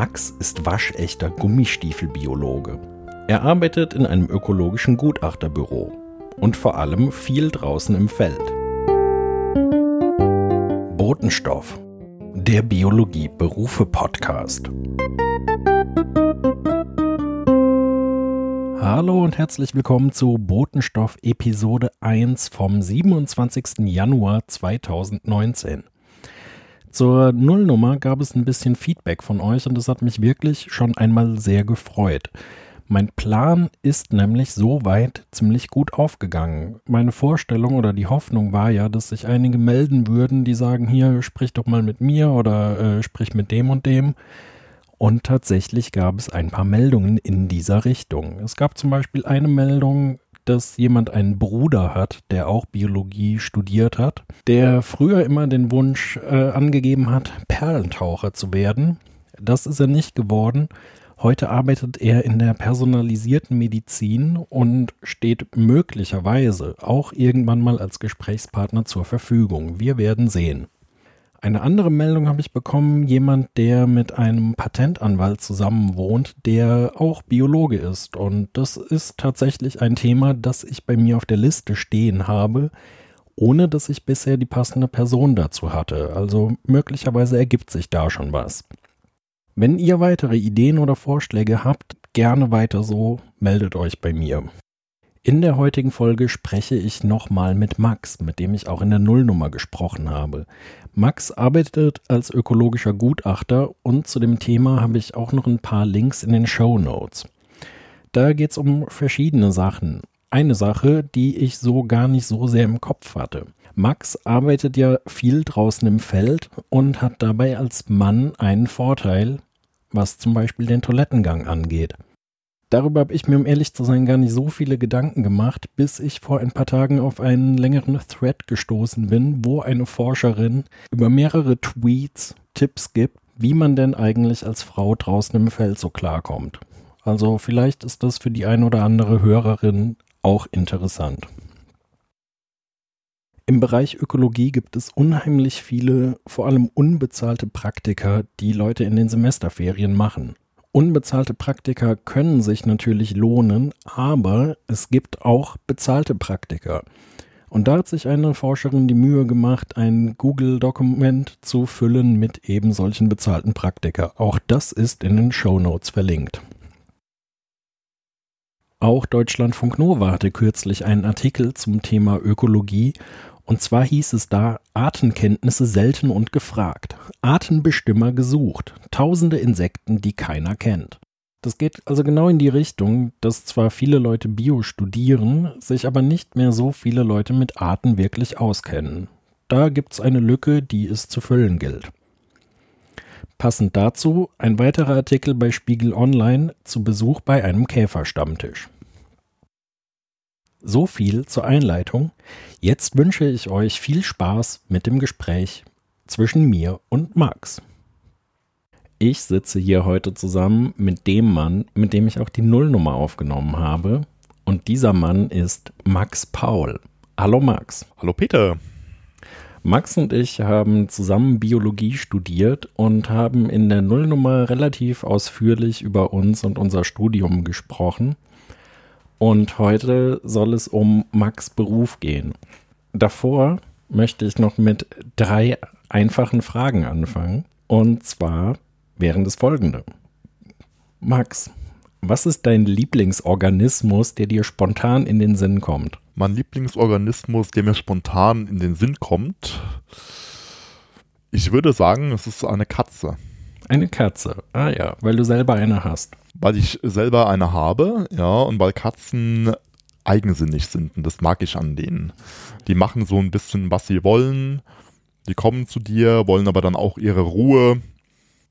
Max ist waschechter Gummistiefelbiologe. Er arbeitet in einem ökologischen Gutachterbüro und vor allem viel draußen im Feld. Botenstoff, der Biologie-Berufe-Podcast. Hallo und herzlich willkommen zu Botenstoff Episode 1 vom 27. Januar 2019. Zur Nullnummer gab es ein bisschen Feedback von euch und das hat mich wirklich schon einmal sehr gefreut. Mein Plan ist nämlich soweit ziemlich gut aufgegangen. Meine Vorstellung oder die Hoffnung war ja, dass sich einige melden würden, die sagen, hier, sprich doch mal mit mir oder äh, sprich mit dem und dem. Und tatsächlich gab es ein paar Meldungen in dieser Richtung. Es gab zum Beispiel eine Meldung, dass jemand einen Bruder hat, der auch Biologie studiert hat, der früher immer den Wunsch äh, angegeben hat, Perlentaucher zu werden. Das ist er nicht geworden. Heute arbeitet er in der personalisierten Medizin und steht möglicherweise auch irgendwann mal als Gesprächspartner zur Verfügung. Wir werden sehen. Eine andere Meldung habe ich bekommen, jemand, der mit einem Patentanwalt zusammen wohnt, der auch Biologe ist. Und das ist tatsächlich ein Thema, das ich bei mir auf der Liste stehen habe, ohne dass ich bisher die passende Person dazu hatte. Also möglicherweise ergibt sich da schon was. Wenn ihr weitere Ideen oder Vorschläge habt, gerne weiter so, meldet euch bei mir. In der heutigen Folge spreche ich nochmal mit Max, mit dem ich auch in der Nullnummer gesprochen habe. Max arbeitet als ökologischer Gutachter und zu dem Thema habe ich auch noch ein paar Links in den Show Notes. Da geht es um verschiedene Sachen. Eine Sache, die ich so gar nicht so sehr im Kopf hatte. Max arbeitet ja viel draußen im Feld und hat dabei als Mann einen Vorteil, was zum Beispiel den Toilettengang angeht. Darüber habe ich mir, um ehrlich zu sein, gar nicht so viele Gedanken gemacht, bis ich vor ein paar Tagen auf einen längeren Thread gestoßen bin, wo eine Forscherin über mehrere Tweets Tipps gibt, wie man denn eigentlich als Frau draußen im Feld so klarkommt. Also vielleicht ist das für die ein oder andere Hörerin auch interessant. Im Bereich Ökologie gibt es unheimlich viele, vor allem unbezahlte Praktika, die Leute in den Semesterferien machen. Unbezahlte Praktika können sich natürlich lohnen, aber es gibt auch bezahlte Praktika. Und da hat sich eine Forscherin die Mühe gemacht, ein Google-Dokument zu füllen mit eben solchen bezahlten Praktika. Auch das ist in den Show Notes verlinkt. Auch Deutschlandfunk Nova hatte kürzlich einen Artikel zum Thema Ökologie und zwar hieß es da Artenkenntnisse selten und gefragt. Artenbestimmer gesucht. Tausende Insekten, die keiner kennt. Das geht also genau in die Richtung, dass zwar viele Leute Bio studieren, sich aber nicht mehr so viele Leute mit Arten wirklich auskennen. Da gibt es eine Lücke, die es zu füllen gilt. Passend dazu ein weiterer Artikel bei Spiegel Online zu Besuch bei einem Käferstammtisch. So viel zur Einleitung. Jetzt wünsche ich euch viel Spaß mit dem Gespräch zwischen mir und Max. Ich sitze hier heute zusammen mit dem Mann, mit dem ich auch die Nullnummer aufgenommen habe. Und dieser Mann ist Max Paul. Hallo Max. Hallo Peter. Max und ich haben zusammen Biologie studiert und haben in der Nullnummer relativ ausführlich über uns und unser Studium gesprochen. Und heute soll es um Max Beruf gehen. Davor möchte ich noch mit drei einfachen Fragen anfangen. Und zwar wären das folgende. Max, was ist dein Lieblingsorganismus, der dir spontan in den Sinn kommt? Mein Lieblingsorganismus, der mir spontan in den Sinn kommt, ich würde sagen, es ist eine Katze. Eine Katze, ah ja, weil du selber eine hast weil ich selber eine habe, ja, und weil Katzen eigensinnig sind und das mag ich an denen. Die machen so ein bisschen, was sie wollen. Die kommen zu dir, wollen aber dann auch ihre Ruhe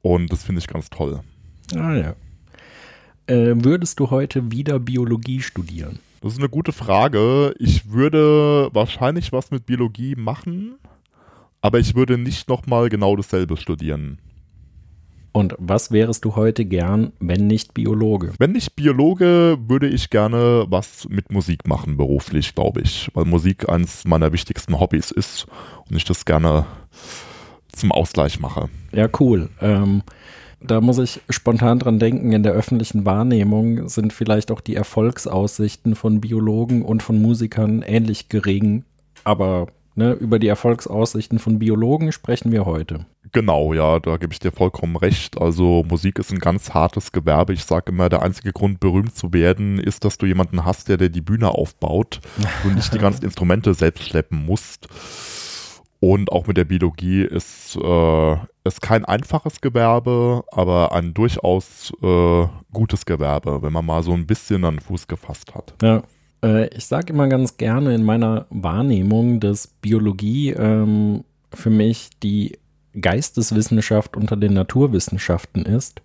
und das finde ich ganz toll. Ah ja. Äh, würdest du heute wieder Biologie studieren? Das ist eine gute Frage. Ich würde wahrscheinlich was mit Biologie machen, aber ich würde nicht nochmal genau dasselbe studieren. Und was wärst du heute gern, wenn nicht Biologe? Wenn nicht Biologe, würde ich gerne was mit Musik machen, beruflich, glaube ich. Weil Musik eines meiner wichtigsten Hobbys ist und ich das gerne zum Ausgleich mache. Ja, cool. Ähm, Da muss ich spontan dran denken, in der öffentlichen Wahrnehmung sind vielleicht auch die Erfolgsaussichten von Biologen und von Musikern ähnlich gering, aber ne, über die Erfolgsaussichten von Biologen sprechen wir heute. Genau, ja, da gebe ich dir vollkommen recht. Also Musik ist ein ganz hartes Gewerbe. Ich sage immer, der einzige Grund, berühmt zu werden, ist, dass du jemanden hast, der dir die Bühne aufbaut und nicht die ganzen Instrumente selbst schleppen musst. Und auch mit der Biologie ist äh, es kein einfaches Gewerbe, aber ein durchaus äh, gutes Gewerbe, wenn man mal so ein bisschen an den Fuß gefasst hat. Ja. Äh, ich sage immer ganz gerne in meiner Wahrnehmung, dass Biologie ähm, für mich die Geisteswissenschaft unter den Naturwissenschaften ist,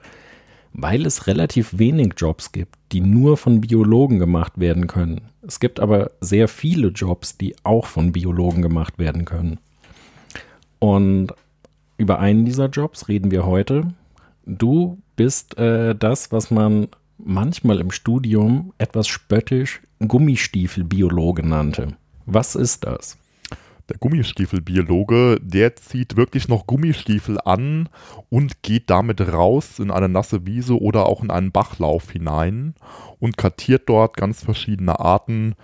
weil es relativ wenig Jobs gibt, die nur von Biologen gemacht werden können. Es gibt aber sehr viele Jobs, die auch von Biologen gemacht werden können. Und über einen dieser Jobs reden wir heute. Du bist äh, das, was man manchmal im Studium etwas spöttisch Gummistiefelbiologe nannte. Was ist das? Der Gummistiefelbiologe, der zieht wirklich noch Gummistiefel an und geht damit raus in eine nasse Wiese oder auch in einen Bachlauf hinein und kartiert dort ganz verschiedene Arten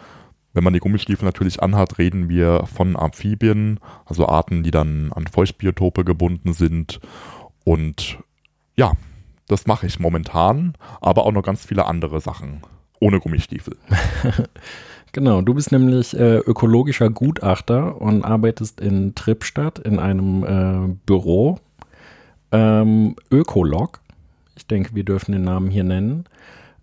wenn man die Gummistiefel natürlich anhat, reden wir von Amphibien, also Arten, die dann an Feuchtbiotope gebunden sind. Und ja, das mache ich momentan, aber auch noch ganz viele andere Sachen ohne Gummistiefel. genau, du bist nämlich äh, ökologischer Gutachter und arbeitest in Trippstadt in einem äh, Büro. Ähm, Ökolog, ich denke, wir dürfen den Namen hier nennen,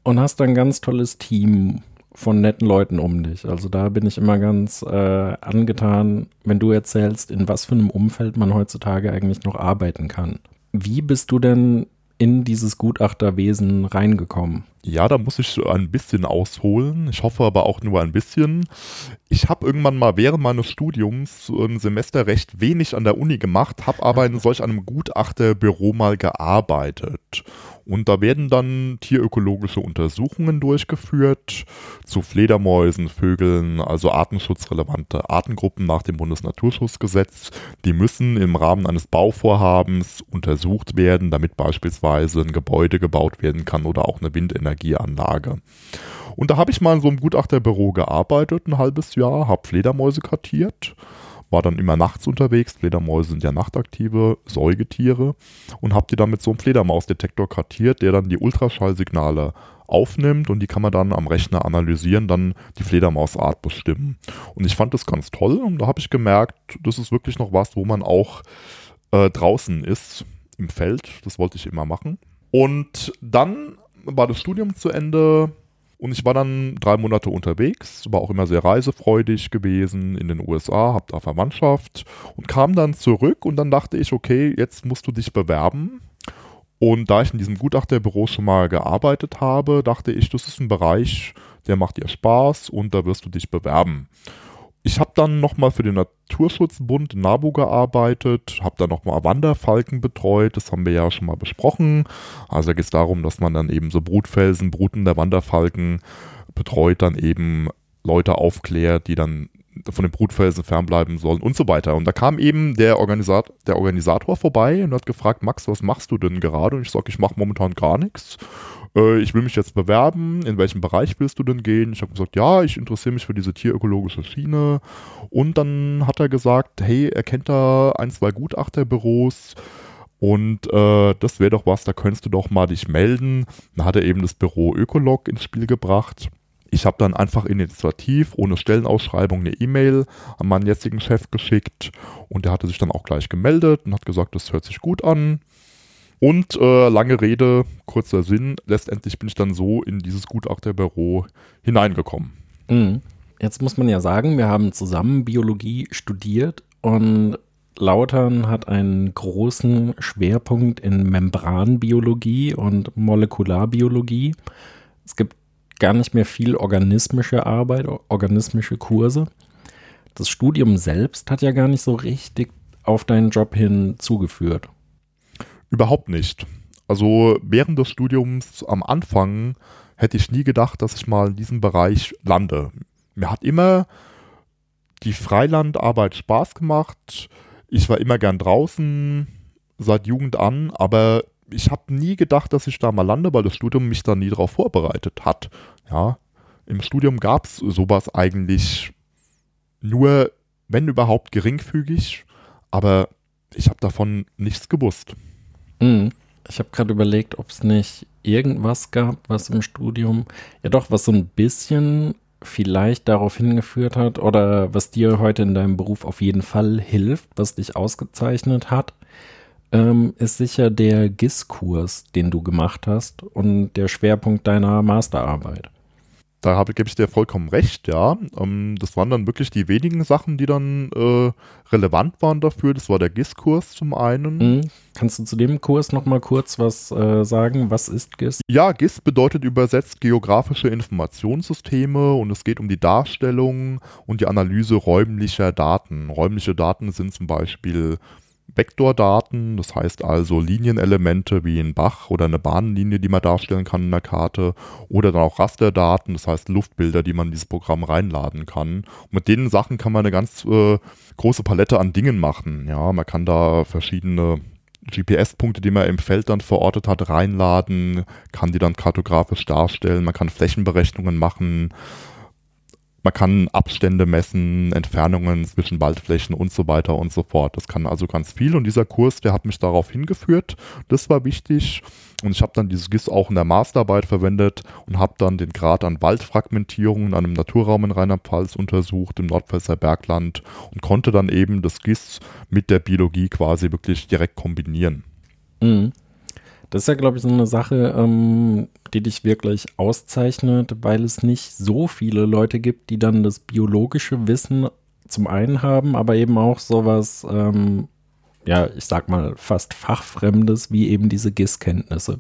und hast ein ganz tolles Team von netten Leuten um dich. Also da bin ich immer ganz äh, angetan, wenn du erzählst, in was für einem Umfeld man heutzutage eigentlich noch arbeiten kann. Wie bist du denn in dieses Gutachterwesen reingekommen? Ja, da muss ich ein bisschen ausholen. Ich hoffe aber auch nur ein bisschen. Ich habe irgendwann mal während meines Studiums ein Semester recht wenig an der Uni gemacht, habe aber in solch einem Gutachterbüro mal gearbeitet. Und da werden dann tierökologische Untersuchungen durchgeführt zu Fledermäusen, Vögeln, also artenschutzrelevante Artengruppen nach dem Bundesnaturschutzgesetz. Die müssen im Rahmen eines Bauvorhabens untersucht werden, damit beispielsweise ein Gebäude gebaut werden kann oder auch eine Windenergieanlage. Und da habe ich mal in so einem Gutachterbüro gearbeitet, ein halbes Jahr, habe Fledermäuse kartiert war dann immer nachts unterwegs. Fledermäuse sind ja nachtaktive Säugetiere und habe die dann mit so einem Fledermausdetektor kartiert, der dann die Ultraschallsignale aufnimmt und die kann man dann am Rechner analysieren, dann die Fledermausart bestimmen. Und ich fand das ganz toll und da habe ich gemerkt, das ist wirklich noch was, wo man auch äh, draußen ist im Feld. Das wollte ich immer machen. Und dann war das Studium zu Ende und ich war dann drei Monate unterwegs, war auch immer sehr reisefreudig gewesen in den USA, hab da Verwandtschaft und kam dann zurück und dann dachte ich, okay, jetzt musst du dich bewerben. Und da ich in diesem Gutachterbüro schon mal gearbeitet habe, dachte ich, das ist ein Bereich, der macht dir Spaß und da wirst du dich bewerben. Ich habe dann nochmal für den Naturschutzbund NABU gearbeitet, habe dann nochmal Wanderfalken betreut, das haben wir ja schon mal besprochen. Also da geht es darum, dass man dann eben so Brutfelsen, Bruten der Wanderfalken betreut, dann eben Leute aufklärt, die dann von den Brutfelsen fernbleiben sollen und so weiter. Und da kam eben der, Organisat der Organisator vorbei und hat gefragt, Max, was machst du denn gerade? Und ich sage, ich mache momentan gar nichts. Äh, ich will mich jetzt bewerben. In welchem Bereich willst du denn gehen? Ich habe gesagt, ja, ich interessiere mich für diese tierökologische Schiene. Und dann hat er gesagt, hey, er kennt da ein, zwei Gutachterbüros. Und äh, das wäre doch was, da könntest du doch mal dich melden. Dann hat er eben das Büro Ökolog ins Spiel gebracht. Ich habe dann einfach initiativ, ohne Stellenausschreibung, eine E-Mail an meinen jetzigen Chef geschickt und der hatte sich dann auch gleich gemeldet und hat gesagt, das hört sich gut an. Und äh, lange Rede, kurzer Sinn, letztendlich bin ich dann so in dieses Gutachterbüro hineingekommen. Mhm. Jetzt muss man ja sagen, wir haben zusammen Biologie studiert und Lautern hat einen großen Schwerpunkt in Membranbiologie und Molekularbiologie. Es gibt gar nicht mehr viel organismische Arbeit, organismische Kurse. Das Studium selbst hat ja gar nicht so richtig auf deinen Job hin zugeführt. Überhaupt nicht. Also während des Studiums am Anfang hätte ich nie gedacht, dass ich mal in diesem Bereich lande. Mir hat immer die Freilandarbeit Spaß gemacht. Ich war immer gern draußen, seit Jugend an, aber ich habe nie gedacht, dass ich da mal lande, weil das Studium mich da nie darauf vorbereitet hat. Ja, im Studium gab es sowas eigentlich nur, wenn überhaupt, geringfügig, aber ich habe davon nichts gewusst. Mhm. Ich habe gerade überlegt, ob es nicht irgendwas gab, was im Studium, ja doch, was so ein bisschen vielleicht darauf hingeführt hat oder was dir heute in deinem Beruf auf jeden Fall hilft, was dich ausgezeichnet hat, ähm, ist sicher der GIS-Kurs, den du gemacht hast und der Schwerpunkt deiner Masterarbeit. Da habe, gebe ich dir vollkommen recht, ja. Ähm, das waren dann wirklich die wenigen Sachen, die dann äh, relevant waren dafür. Das war der GIS-Kurs zum einen. Mhm. Kannst du zu dem Kurs nochmal kurz was äh, sagen? Was ist GIS? Ja, GIS bedeutet übersetzt geografische Informationssysteme und es geht um die Darstellung und die Analyse räumlicher Daten. Räumliche Daten sind zum Beispiel Vektordaten, das heißt also Linienelemente wie ein Bach oder eine Bahnlinie, die man darstellen kann in der Karte, oder dann auch Rasterdaten, das heißt Luftbilder, die man in dieses Programm reinladen kann. Und mit den Sachen kann man eine ganz äh, große Palette an Dingen machen. Ja, man kann da verschiedene GPS-Punkte, die man im Feld dann verortet hat, reinladen, kann die dann kartografisch darstellen, man kann Flächenberechnungen machen, man kann Abstände messen, Entfernungen zwischen Waldflächen und so weiter und so fort. Das kann also ganz viel und dieser Kurs, der hat mich darauf hingeführt. Das war wichtig und ich habe dann dieses GIS auch in der Masterarbeit verwendet und habe dann den Grad an Waldfragmentierung in einem Naturraum in Rheinland-Pfalz untersucht, im Nordpfälzer Bergland und konnte dann eben das GIS mit der Biologie quasi wirklich direkt kombinieren. Mhm. Das ist ja, glaube ich, so eine Sache, ähm, die dich wirklich auszeichnet, weil es nicht so viele Leute gibt, die dann das biologische Wissen zum einen haben, aber eben auch sowas, ähm, ja, ich sag mal, fast fachfremdes, wie eben diese GIS-Kenntnisse.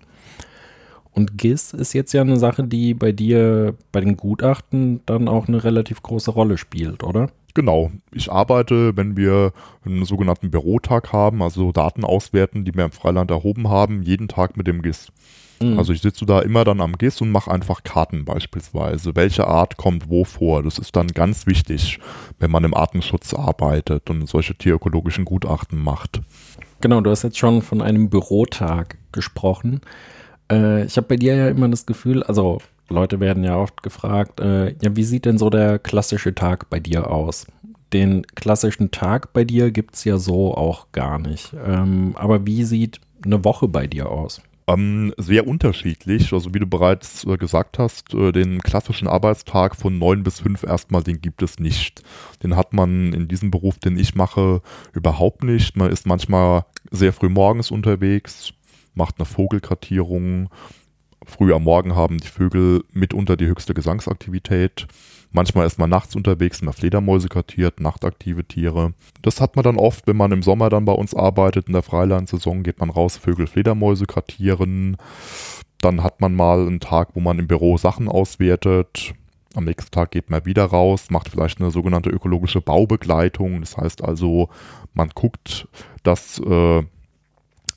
Und GIS ist jetzt ja eine Sache, die bei dir bei den Gutachten dann auch eine relativ große Rolle spielt, oder? Genau. Ich arbeite, wenn wir einen sogenannten Bürotag haben, also Daten auswerten, die wir im Freiland erhoben haben, jeden Tag mit dem GIS. Mhm. Also ich sitze da immer dann am GIS und mache einfach Karten beispielsweise. Welche Art kommt wo vor? Das ist dann ganz wichtig, wenn man im Artenschutz arbeitet und solche tierökologischen Gutachten macht. Genau, du hast jetzt schon von einem Bürotag gesprochen. Äh, ich habe bei dir ja immer das Gefühl, also Leute werden ja oft gefragt, äh, ja, wie sieht denn so der klassische Tag bei dir aus? Den klassischen Tag bei dir gibt es ja so auch gar nicht. Ähm, aber wie sieht eine Woche bei dir aus? Ähm, sehr unterschiedlich. Also wie du bereits äh, gesagt hast, äh, den klassischen Arbeitstag von neun bis fünf erstmal, den gibt es nicht. Den hat man in diesem Beruf, den ich mache, überhaupt nicht. Man ist manchmal sehr früh morgens unterwegs, macht eine Vogelkartierung, Früh am Morgen haben die Vögel mitunter die höchste Gesangsaktivität. Manchmal ist man nachts unterwegs, man Fledermäuse kartiert, nachtaktive Tiere. Das hat man dann oft, wenn man im Sommer dann bei uns arbeitet, in der Freilandsaison geht man raus, Vögel, Fledermäuse kartieren. Dann hat man mal einen Tag, wo man im Büro Sachen auswertet. Am nächsten Tag geht man wieder raus, macht vielleicht eine sogenannte ökologische Baubegleitung. Das heißt also, man guckt, dass äh,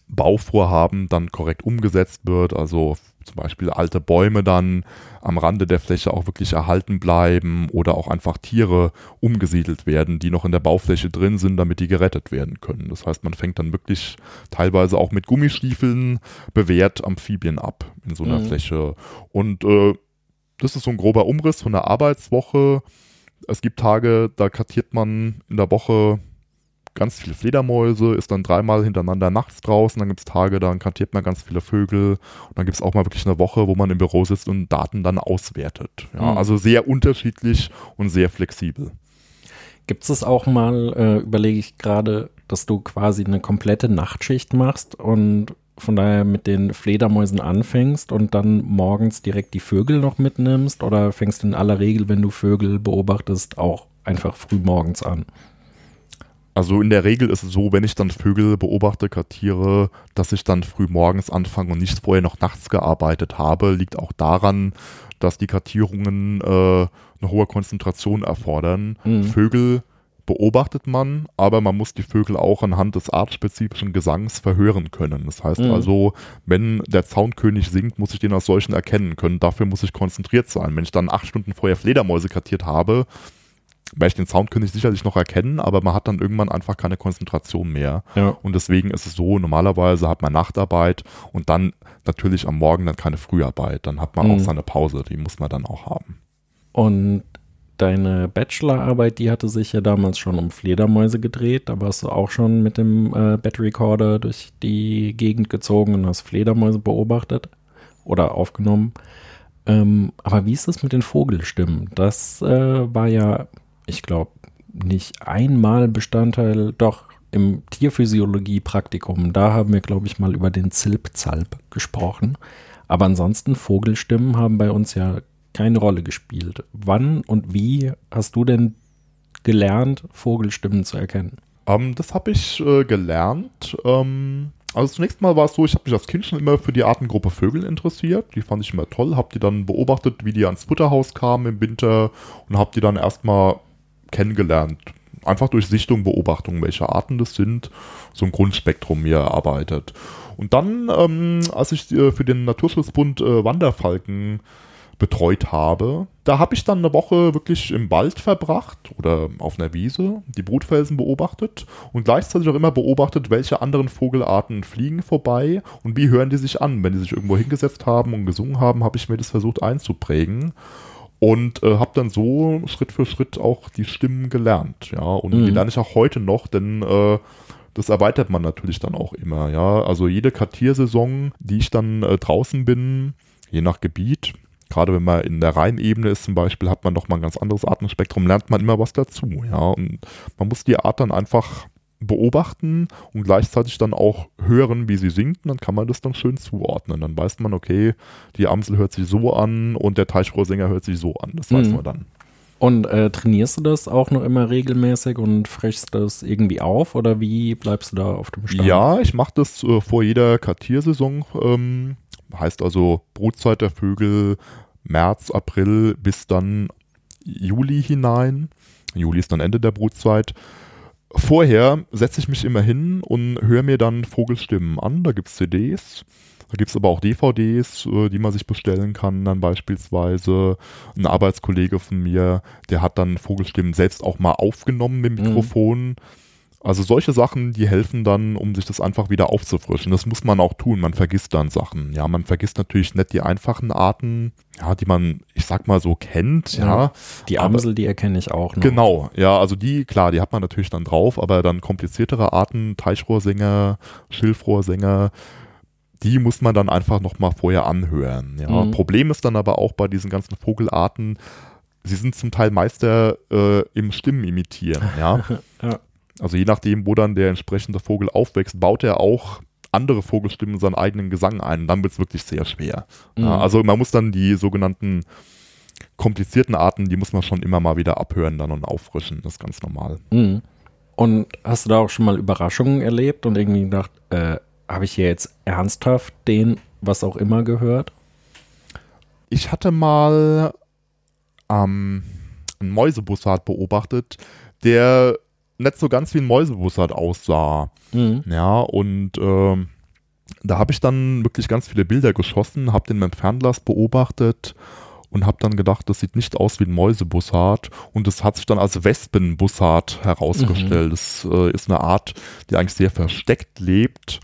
Bauvorhaben dann korrekt umgesetzt wird, also zum Beispiel alte Bäume dann am Rande der Fläche auch wirklich erhalten bleiben oder auch einfach Tiere umgesiedelt werden, die noch in der Baufläche drin sind, damit die gerettet werden können. Das heißt, man fängt dann wirklich teilweise auch mit Gummistiefeln bewährt Amphibien ab in so einer mhm. Fläche. Und äh, das ist so ein grober Umriss von der Arbeitswoche. Es gibt Tage, da kartiert man in der Woche ganz viele Fledermäuse, ist dann dreimal hintereinander nachts draußen, dann gibt es Tage, dann kantiert man ganz viele Vögel und dann gibt es auch mal wirklich eine Woche, wo man im Büro sitzt und Daten dann auswertet. Ja, mhm. Also sehr unterschiedlich und sehr flexibel. Gibt es auch mal, äh, überlege ich gerade, dass du quasi eine komplette Nachtschicht machst und von daher mit den Fledermäusen anfängst und dann morgens direkt die Vögel noch mitnimmst oder fängst in aller Regel, wenn du Vögel beobachtest, auch einfach früh morgens an? Also in der Regel ist es so, wenn ich dann Vögel beobachte, kartiere, dass ich dann früh morgens anfange und nicht vorher noch nachts gearbeitet habe. Liegt auch daran, dass die Kartierungen äh, eine hohe Konzentration erfordern. Mhm. Vögel beobachtet man, aber man muss die Vögel auch anhand des artspezifischen Gesangs verhören können. Das heißt mhm. also, wenn der Zaunkönig singt, muss ich den als solchen erkennen können. Dafür muss ich konzentriert sein. Wenn ich dann acht Stunden vorher Fledermäuse kartiert habe, weil ich den Sound könnte ich sicherlich noch erkennen, aber man hat dann irgendwann einfach keine Konzentration mehr. Ja. Und deswegen ist es so, normalerweise hat man Nachtarbeit und dann natürlich am Morgen dann keine Früharbeit. Dann hat man Mhm. auch seine Pause, die muss man dann auch haben. Und deine Bachelorarbeit, die hatte sich ja damals schon um Fledermäuse gedreht. Da warst du auch schon mit dem äh, Battery Recorder durch die Gegend gezogen und hast Fledermäuse beobachtet oder aufgenommen. Ähm, aber wie ist das mit den Vogelstimmen? Das äh, war ja, ich glaube, nicht einmal Bestandteil, doch im Tierphysiologie-Praktikum. Da haben wir, glaube ich, mal über den Zilpzalp gesprochen. Aber ansonsten, Vogelstimmen haben bei uns ja keine Rolle gespielt. Wann und wie hast du denn gelernt, Vogelstimmen zu erkennen? Ähm, das habe ich äh, gelernt. Ähm, also zunächst mal war es so, ich habe mich als Kind schon immer für die Artengruppe Vögel interessiert. Die fand ich immer toll. Habe die dann beobachtet, wie die ans Futterhaus kamen im Winter und habe die dann erstmal kennengelernt. Einfach durch Sichtung, Beobachtung, welche Arten das sind, so ein Grundspektrum mir erarbeitet. Und dann, ähm, als ich äh, für den Naturschutzbund äh, Wanderfalken betreut habe. Da habe ich dann eine Woche wirklich im Wald verbracht oder auf einer Wiese, die Brutfelsen beobachtet und gleichzeitig auch immer beobachtet, welche anderen Vogelarten fliegen vorbei und wie hören die sich an. Wenn die sich irgendwo hingesetzt haben und gesungen haben, habe ich mir das versucht einzuprägen und äh, habe dann so Schritt für Schritt auch die Stimmen gelernt. Ja, und Mhm. die lerne ich auch heute noch, denn äh, das erweitert man natürlich dann auch immer. Ja, also jede Kartiersaison, die ich dann äh, draußen bin, je nach Gebiet, gerade wenn man in der Rheinebene ist zum Beispiel, hat man noch mal ein ganz anderes Artenspektrum, lernt man immer was dazu. Ja, und man muss die Art dann einfach beobachten und gleichzeitig dann auch hören, wie sie singt, und dann kann man das dann schön zuordnen. Dann weiß man, okay, die Amsel hört sich so an und der Teichrohrsänger hört sich so an. Das weiß Mhm. man dann. Und äh, trainierst du das auch noch immer regelmäßig und frischst das irgendwie auf oder wie bleibst du da auf dem Stand? Ja, ich mache das äh, vor jeder Kartiersaison. Ähm, heißt also Brutzeit der Vögel März, April bis dann Juli hinein. Juli ist dann Ende der Brutzeit. Vorher setze ich mich immer hin und höre mir dann Vogelstimmen an. Da gibt es CDs. Da gibt es aber auch DVDs, äh, die man sich bestellen kann. Dann beispielsweise ein Arbeitskollege von mir, der hat dann Vogelstimmen selbst auch mal aufgenommen mit dem Mhm. Also solche Sachen, die helfen dann, um sich das einfach wieder aufzufrischen. Das muss man auch tun. Man vergisst dann Sachen. Ja, man vergisst natürlich nicht die einfachen Arten, ja, die man, ich sag mal so kennt. Ja, Ja. Die aber- Amsel, die erkenne ich auch noch. Genau, ja, also die, klar, die hat man natürlich dann drauf, aber dann kompliziertere Arten, Teichrohrsänger, Schilfrohrsänger, die muss man dann einfach nochmal vorher anhören. Ja. Mhm. Problem ist dann aber auch bei diesen ganzen Vogelarten, sie sind zum Teil Meister äh, im Stimmen imitieren. Ja. Ja. Also je nachdem, wo dann der entsprechende Vogel aufwächst, baut er auch andere Vogelstimmen in seinen eigenen Gesang ein. Dann wird es wirklich sehr schwer. Mhm. Also man muss dann die sogenannten komplizierten Arten, die muss man schon immer mal wieder abhören dann und auffrischen. Das ist ganz normal. Mhm. Und hast du da auch schon mal Überraschungen erlebt und irgendwie gedacht, äh, habe ich hier jetzt ernsthaft den, was auch immer gehört? Ich hatte mal ähm, einen Mäusebussard beobachtet, der nicht so ganz wie ein Mäusebussard aussah. Mhm. Ja, und ähm, da habe ich dann wirklich ganz viele Bilder geschossen, habe den mit dem Fernglas beobachtet und habe dann gedacht, das sieht nicht aus wie ein Mäusebussard. Und das hat sich dann als Wespenbussard herausgestellt. Das äh, ist eine Art, die eigentlich sehr versteckt lebt,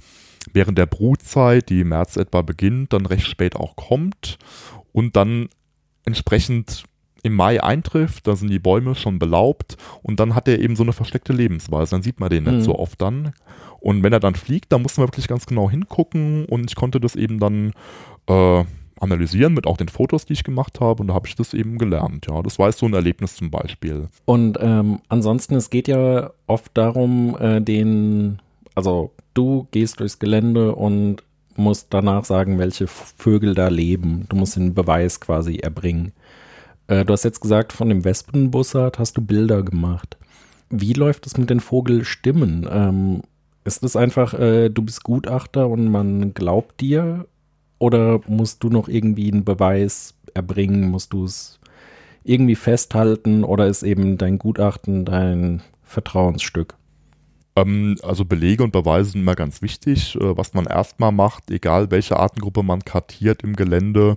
während der Brutzeit, die im März etwa beginnt, dann recht spät auch kommt und dann entsprechend im Mai eintrifft, da sind die Bäume schon belaubt und dann hat er eben so eine versteckte Lebensweise. Dann sieht man den Mhm. nicht so oft dann. Und wenn er dann fliegt, dann muss man wirklich ganz genau hingucken und ich konnte das eben dann äh, analysieren mit auch den Fotos, die ich gemacht habe und da habe ich das eben gelernt. Ja, das war jetzt so ein Erlebnis zum Beispiel. Und ähm, ansonsten, es geht ja oft darum, äh, den, also du gehst durchs Gelände und musst danach sagen, welche Vögel da leben. Du musst den Beweis quasi erbringen. Äh, du hast jetzt gesagt, von dem Wespenbussard hast du Bilder gemacht. Wie läuft es mit den Vogelstimmen? Ähm, ist es einfach, äh, du bist Gutachter und man glaubt dir? Oder musst du noch irgendwie einen Beweis erbringen? Musst du es irgendwie festhalten? Oder ist eben dein Gutachten dein Vertrauensstück? Ähm, also Belege und Beweise sind immer ganz wichtig. Äh, was man erstmal macht, egal welche Artengruppe man kartiert im Gelände,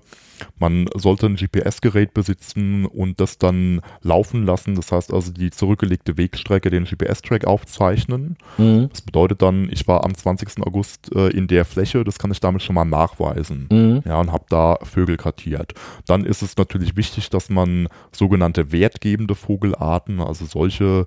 man sollte ein GPS-Gerät besitzen und das dann laufen lassen. Das heißt also die zurückgelegte Wegstrecke, den GPS-Track aufzeichnen. Mhm. Das bedeutet dann, ich war am 20. August äh, in der Fläche, das kann ich damit schon mal nachweisen. Mhm. Ja, und habe da Vögel kartiert. Dann ist es natürlich wichtig, dass man sogenannte wertgebende Vogelarten, also solche,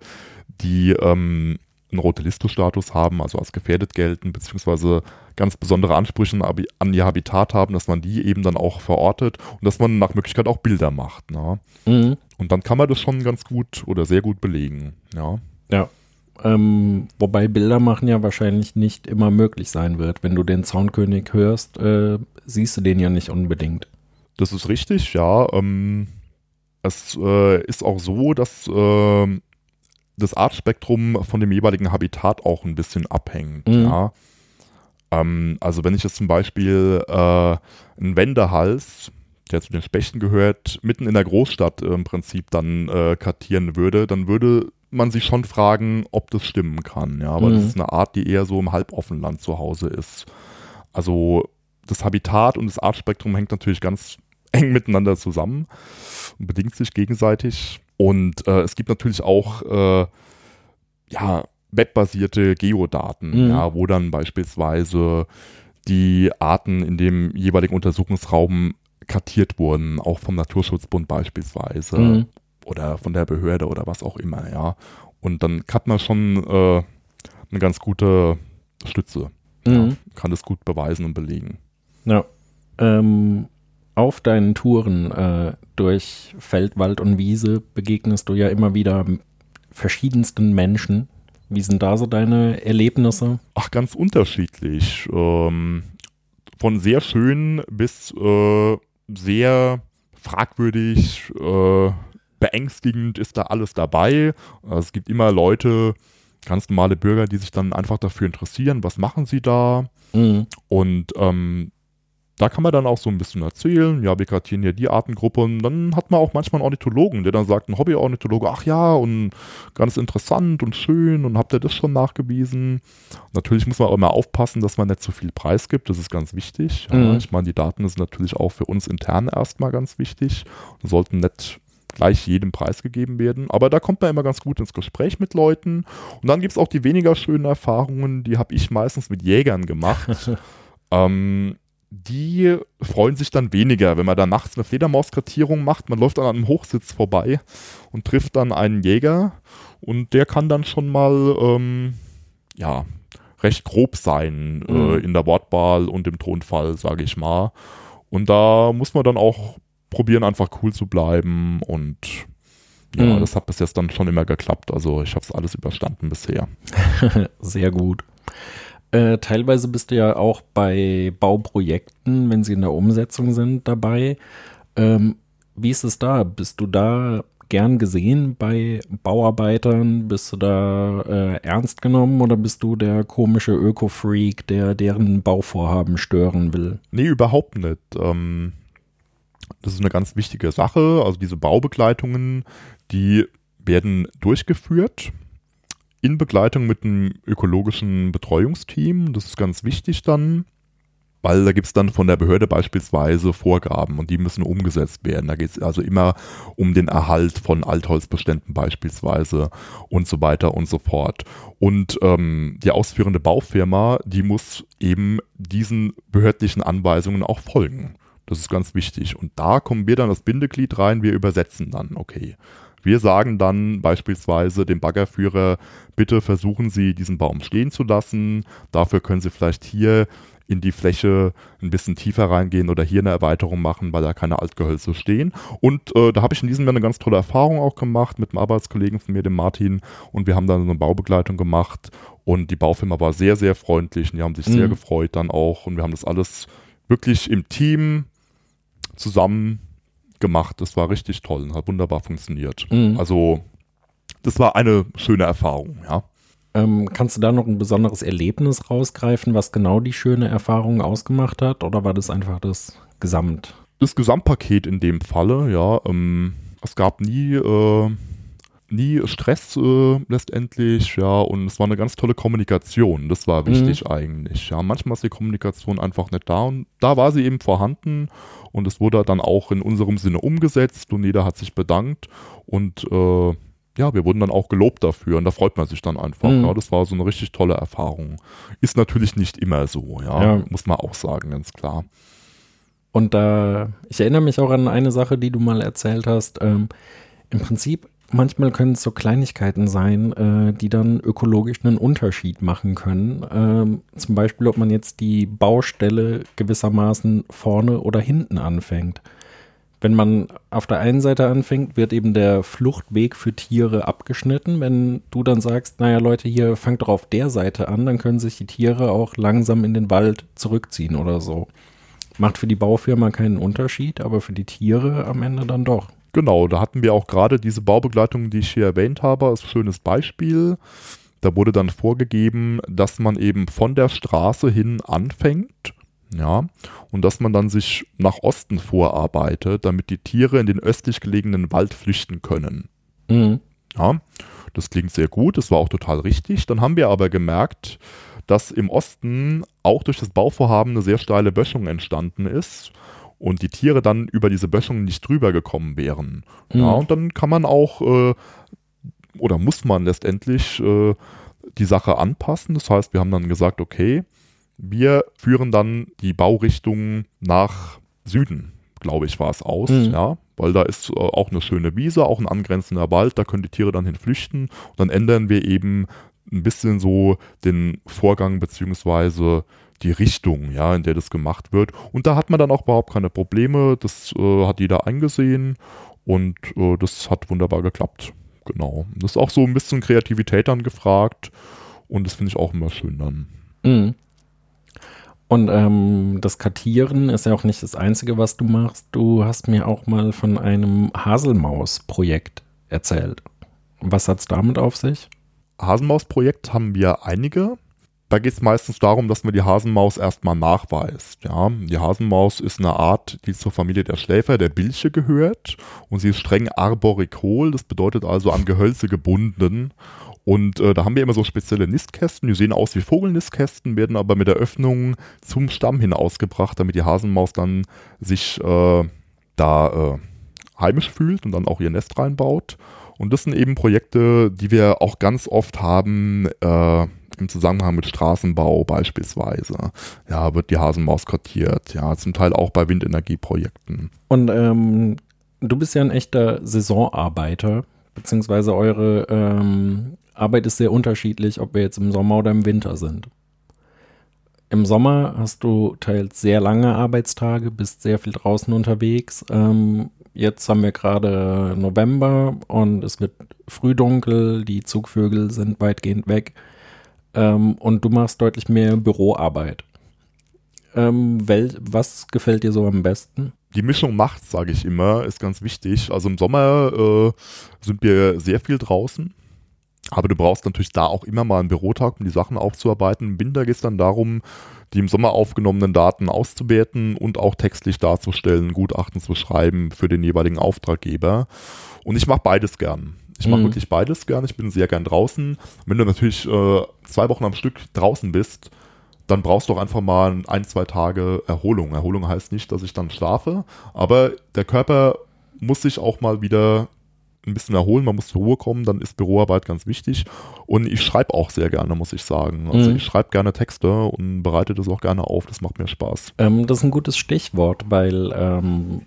die ähm, einen Rote-Liste-Status haben, also als gefährdet gelten, beziehungsweise ganz besondere Ansprüche an ihr Habitat haben, dass man die eben dann auch verortet und dass man nach Möglichkeit auch Bilder macht. Ne? Mhm. Und dann kann man das schon ganz gut oder sehr gut belegen. Ja. Ja. Ähm, wobei Bilder machen ja wahrscheinlich nicht immer möglich sein wird. Wenn du den Zaunkönig hörst, äh, siehst du den ja nicht unbedingt. Das ist richtig, ja. Ähm, es äh, ist auch so, dass äh, das Artspektrum von dem jeweiligen Habitat auch ein bisschen abhängt. Mhm. Ja. Ähm, also wenn ich jetzt zum Beispiel äh, einen Wendehals, der zu den Spechten gehört, mitten in der Großstadt im Prinzip dann äh, kartieren würde, dann würde man sich schon fragen, ob das stimmen kann. Ja, aber mhm. das ist eine Art, die eher so im Halboffenland zu Hause ist. Also das Habitat und das Artspektrum hängt natürlich ganz eng miteinander zusammen und bedingt sich gegenseitig. Und äh, es gibt natürlich auch äh, ja, webbasierte Geodaten, mhm. ja, wo dann beispielsweise die Arten in dem jeweiligen Untersuchungsraum kartiert wurden, auch vom Naturschutzbund beispielsweise mhm. oder von der Behörde oder was auch immer, ja. Und dann hat man schon äh, eine ganz gute Stütze. Mhm. Ja, kann es gut beweisen und belegen. Ja. Ähm, auf deinen Touren äh, durch Feld, Wald und Wiese begegnest du ja immer wieder verschiedensten Menschen. Wie sind da so deine Erlebnisse? Ach, ganz unterschiedlich. Ähm, von sehr schön bis äh, sehr fragwürdig, äh, beängstigend ist da alles dabei. Also es gibt immer Leute, ganz normale Bürger, die sich dann einfach dafür interessieren, was machen sie da. Mhm. Und ähm, da kann man dann auch so ein bisschen erzählen, ja, wir kartieren ja die Artengruppe und dann hat man auch manchmal einen Ornithologen, der dann sagt, ein Hobby-Ornithologe, ach ja, und ganz interessant und schön und habt ihr das schon nachgewiesen? Natürlich muss man auch immer aufpassen, dass man nicht zu viel Preis gibt, das ist ganz wichtig. Ja, mhm. Ich meine, die Daten sind natürlich auch für uns intern erstmal ganz wichtig und sollten nicht gleich jedem preisgegeben werden. Aber da kommt man immer ganz gut ins Gespräch mit Leuten. Und dann gibt es auch die weniger schönen Erfahrungen, die habe ich meistens mit Jägern gemacht. ähm, die freuen sich dann weniger, wenn man da nachts eine Fledermauskartierung macht. Man läuft an einem Hochsitz vorbei und trifft dann einen Jäger und der kann dann schon mal, ähm, ja, recht grob sein äh, mhm. äh, in der Wortwahl und im Tonfall, sage ich mal. Und da muss man dann auch probieren, einfach cool zu bleiben und ja, mhm. das hat bis jetzt dann schon immer geklappt. Also ich habe es alles überstanden bisher. Sehr gut. Äh, teilweise bist du ja auch bei Bauprojekten, wenn sie in der Umsetzung sind, dabei. Ähm, wie ist es da? Bist du da gern gesehen bei Bauarbeitern? Bist du da äh, ernst genommen oder bist du der komische Öko-Freak, der deren Bauvorhaben stören will? Nee, überhaupt nicht. Ähm, das ist eine ganz wichtige Sache. Also diese Baubegleitungen, die werden durchgeführt in Begleitung mit einem ökologischen Betreuungsteam. Das ist ganz wichtig dann, weil da gibt es dann von der Behörde beispielsweise Vorgaben und die müssen umgesetzt werden. Da geht es also immer um den Erhalt von Altholzbeständen beispielsweise und so weiter und so fort. Und ähm, die ausführende Baufirma, die muss eben diesen behördlichen Anweisungen auch folgen. Das ist ganz wichtig. Und da kommen wir dann das Bindeglied rein, wir übersetzen dann, okay. Wir sagen dann beispielsweise dem Baggerführer, bitte versuchen Sie, diesen Baum stehen zu lassen. Dafür können Sie vielleicht hier in die Fläche ein bisschen tiefer reingehen oder hier eine Erweiterung machen, weil da keine Altgehölze stehen. Und äh, da habe ich in diesem Jahr eine ganz tolle Erfahrung auch gemacht mit einem Arbeitskollegen von mir, dem Martin. Und wir haben dann eine Baubegleitung gemacht und die Baufirma war sehr, sehr freundlich und die haben sich mhm. sehr gefreut dann auch. Und wir haben das alles wirklich im Team zusammen gemacht. Das war richtig toll und hat wunderbar funktioniert. Mhm. Also, das war eine schöne Erfahrung, ja. Ähm, kannst du da noch ein besonderes Erlebnis rausgreifen, was genau die schöne Erfahrung ausgemacht hat? Oder war das einfach das Gesamt? Das Gesamtpaket in dem Falle, ja. Ähm, es gab nie äh, nie Stress äh, letztendlich, ja, und es war eine ganz tolle Kommunikation. Das war wichtig mhm. eigentlich. Ja, manchmal ist die Kommunikation einfach nicht da und da war sie eben vorhanden und es wurde dann auch in unserem Sinne umgesetzt und jeder hat sich bedankt und äh, ja, wir wurden dann auch gelobt dafür und da freut man sich dann einfach. Mhm. Ja, das war so eine richtig tolle Erfahrung. Ist natürlich nicht immer so, ja, ja. muss man auch sagen, ganz klar. Und da, äh, ich erinnere mich auch an eine Sache, die du mal erzählt hast. Ähm, Im Prinzip, manchmal können es so Kleinigkeiten sein, äh, die dann ökologisch einen Unterschied machen können. Ähm, zum Beispiel, ob man jetzt die Baustelle gewissermaßen vorne oder hinten anfängt. Wenn man auf der einen Seite anfängt, wird eben der Fluchtweg für Tiere abgeschnitten. Wenn du dann sagst, naja Leute, hier fangt doch auf der Seite an, dann können sich die Tiere auch langsam in den Wald zurückziehen oder so. Macht für die Baufirma keinen Unterschied, aber für die Tiere am Ende dann doch. Genau, da hatten wir auch gerade diese Baubegleitung, die ich hier erwähnt habe, als schönes Beispiel. Da wurde dann vorgegeben, dass man eben von der Straße hin anfängt, ja, und dass man dann sich nach Osten vorarbeitet, damit die Tiere in den östlich gelegenen Wald flüchten können. Mhm. Ja, das klingt sehr gut, das war auch total richtig. Dann haben wir aber gemerkt, dass im Osten auch durch das Bauvorhaben eine sehr steile Böschung entstanden ist und die Tiere dann über diese Böschung nicht drüber gekommen wären. Mhm. Ja, und dann kann man auch äh, oder muss man letztendlich äh, die Sache anpassen. Das heißt, wir haben dann gesagt, okay, wir führen dann die Baurichtung nach Süden, glaube ich, war es aus, mhm. ja, weil da ist äh, auch eine schöne Wiese, auch ein angrenzender Wald, da können die Tiere dann hin flüchten und dann ändern wir eben ein bisschen so den Vorgang beziehungsweise die Richtung, ja, in der das gemacht wird. Und da hat man dann auch überhaupt keine Probleme. Das äh, hat jeder eingesehen und äh, das hat wunderbar geklappt. Genau. Das ist auch so ein bisschen Kreativität dann gefragt und das finde ich auch immer schön dann. Mhm. Und ähm, das Kartieren ist ja auch nicht das Einzige, was du machst. Du hast mir auch mal von einem Haselmaus-Projekt erzählt. Was hat es damit auf sich? Hasenmaus-Projekt haben wir einige. Da geht es meistens darum, dass man die Hasenmaus erstmal nachweist. Ja, die Hasenmaus ist eine Art, die zur Familie der Schläfer, der Bilche gehört und sie ist streng arborikol, das bedeutet also an Gehölze gebunden. Und äh, da haben wir immer so spezielle Nistkästen, die sehen aus wie Vogelnistkästen, werden aber mit der Öffnung zum Stamm hin ausgebracht, damit die Hasenmaus dann sich äh, da äh, heimisch fühlt und dann auch ihr Nest reinbaut. Und das sind eben Projekte, die wir auch ganz oft haben äh, im Zusammenhang mit Straßenbau beispielsweise. Ja, wird die Hasenmaus kartiert. Ja, zum Teil auch bei Windenergieprojekten. Und ähm, du bist ja ein echter Saisonarbeiter, beziehungsweise eure ähm, Arbeit ist sehr unterschiedlich, ob wir jetzt im Sommer oder im Winter sind. Im Sommer hast du teils sehr lange Arbeitstage, bist sehr viel draußen unterwegs. Ähm, jetzt haben wir gerade November und es wird früh dunkel, die Zugvögel sind weitgehend weg ähm, und du machst deutlich mehr Büroarbeit. Ähm, was gefällt dir so am besten? Die Mischung macht, sage ich immer, ist ganz wichtig. Also im Sommer äh, sind wir sehr viel draußen. Aber du brauchst natürlich da auch immer mal einen Bürotag, um die Sachen aufzuarbeiten. Im Winter geht es dann darum, die im Sommer aufgenommenen Daten auszuwerten und auch textlich darzustellen, Gutachten zu schreiben für den jeweiligen Auftraggeber. Und ich mache beides gern. Ich mache mhm. wirklich beides gern. Ich bin sehr gern draußen. Wenn du natürlich äh, zwei Wochen am Stück draußen bist, dann brauchst du auch einfach mal ein, zwei Tage Erholung. Erholung heißt nicht, dass ich dann schlafe, aber der Körper muss sich auch mal wieder ein bisschen erholen, man muss zur Ruhe kommen, dann ist Büroarbeit ganz wichtig. Und ich schreibe auch sehr gerne, muss ich sagen. Also mhm. ich schreibe gerne Texte und bereite das auch gerne auf, das macht mir Spaß. Ähm, das ist ein gutes Stichwort, weil ähm,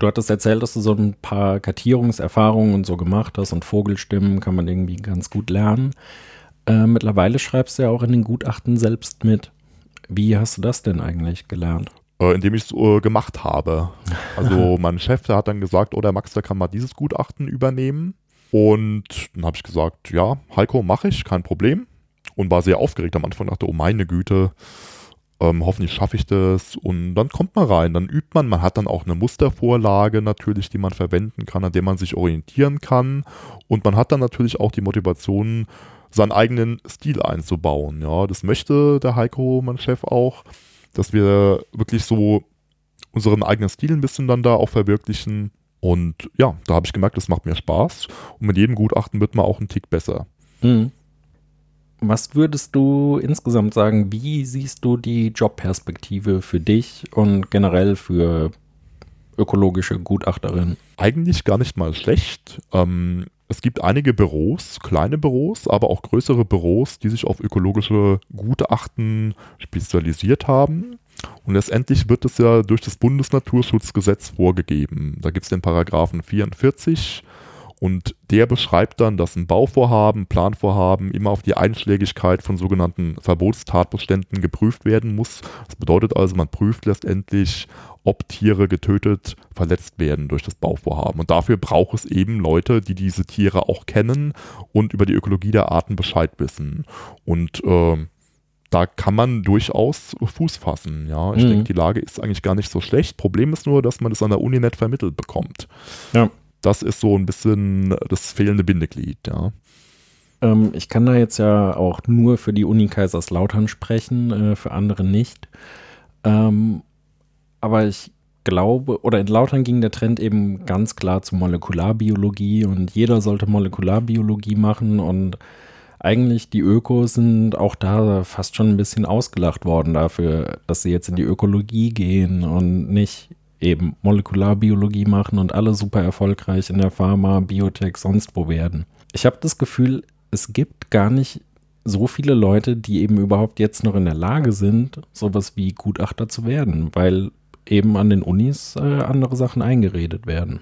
du hattest erzählt, dass du so ein paar Kartierungserfahrungen und so gemacht hast und Vogelstimmen kann man irgendwie ganz gut lernen. Äh, mittlerweile schreibst du ja auch in den Gutachten selbst mit. Wie hast du das denn eigentlich gelernt? äh, indem ich es äh, gemacht habe. Also mein Chef, der hat dann gesagt, oh, der Max, der kann mal dieses Gutachten übernehmen. Und dann habe ich gesagt, ja, Heiko, mache ich, kein Problem. Und war sehr aufgeregt am Anfang, dachte, oh meine Güte, ähm, hoffentlich schaffe ich das. Und dann kommt man rein, dann übt man. Man hat dann auch eine Mustervorlage natürlich, die man verwenden kann, an der man sich orientieren kann. Und man hat dann natürlich auch die Motivation, seinen eigenen Stil einzubauen. Ja, das möchte der Heiko, mein Chef, auch dass wir wirklich so unseren eigenen Stil ein bisschen dann da auch verwirklichen. Und ja, da habe ich gemerkt, das macht mir Spaß. Und mit jedem Gutachten wird man auch einen Tick besser. Mhm. Was würdest du insgesamt sagen, wie siehst du die Jobperspektive für dich und generell für ökologische Gutachterin? Eigentlich gar nicht mal schlecht. Ähm, es gibt einige Büros, kleine Büros, aber auch größere Büros, die sich auf ökologische Gutachten spezialisiert haben. Und letztendlich wird es ja durch das Bundesnaturschutzgesetz vorgegeben. Da gibt es den Paragraphen 44 und der beschreibt dann, dass ein Bauvorhaben, Planvorhaben immer auf die Einschlägigkeit von sogenannten Verbotstatbeständen geprüft werden muss. Das bedeutet also, man prüft letztendlich, ob Tiere getötet, verletzt werden durch das Bauvorhaben. Und dafür braucht es eben Leute, die diese Tiere auch kennen und über die Ökologie der Arten Bescheid wissen. Und äh, da kann man durchaus Fuß fassen. Ja, ich mhm. denke, die Lage ist eigentlich gar nicht so schlecht. Problem ist nur, dass man das an der Uni nicht vermittelt bekommt. Ja. Das ist so ein bisschen das fehlende Bindeglied. Ja. Ähm, ich kann da jetzt ja auch nur für die Uni Kaiserslautern sprechen, äh, für andere nicht. Ähm, aber ich glaube, oder in Lautern ging der Trend eben ganz klar zu Molekularbiologie und jeder sollte Molekularbiologie machen und eigentlich die Ökos sind auch da fast schon ein bisschen ausgelacht worden dafür, dass sie jetzt in die Ökologie gehen und nicht eben Molekularbiologie machen und alle super erfolgreich in der Pharma, Biotech, sonst wo werden. Ich habe das Gefühl, es gibt gar nicht so viele Leute, die eben überhaupt jetzt noch in der Lage sind, sowas wie Gutachter zu werden, weil eben an den Unis äh, andere Sachen eingeredet werden.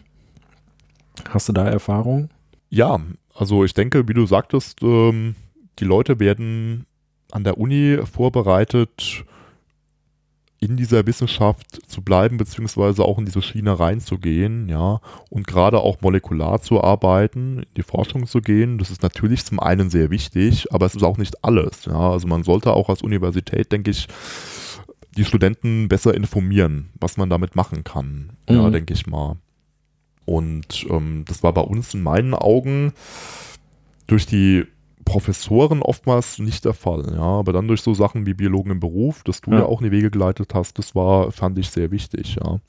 Hast du da Erfahrung? Ja, also ich denke, wie du sagtest, ähm, die Leute werden an der Uni vorbereitet, in dieser Wissenschaft zu bleiben, beziehungsweise auch in diese Schiene reinzugehen, ja, und gerade auch molekular zu arbeiten, in die Forschung zu gehen. Das ist natürlich zum einen sehr wichtig, aber es ist auch nicht alles, ja. Also man sollte auch als Universität, denke ich, die Studenten besser informieren, was man damit machen kann. Mhm. Ja, denke ich mal. Und ähm, das war bei uns in meinen Augen durch die Professoren oftmals nicht der Fall. Ja, aber dann durch so Sachen wie Biologen im Beruf, dass du ja, ja auch in die Wege geleitet hast, das war, fand ich sehr wichtig. Ja.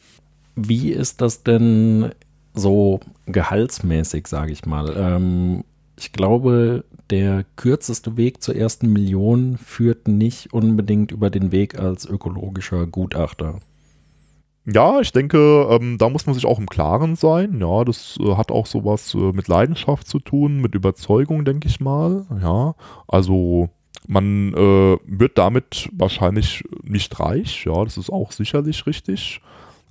Wie ist das denn so gehaltsmäßig, sage ich mal? Ähm, ich glaube, der kürzeste Weg zur ersten Million führt nicht unbedingt über den Weg als ökologischer Gutachter. Ja, ich denke, ähm, da muss man sich auch im Klaren sein. Ja, das äh, hat auch sowas äh, mit Leidenschaft zu tun, mit Überzeugung, denke ich mal. Ja, also man äh, wird damit wahrscheinlich nicht reich. Ja, das ist auch sicherlich richtig.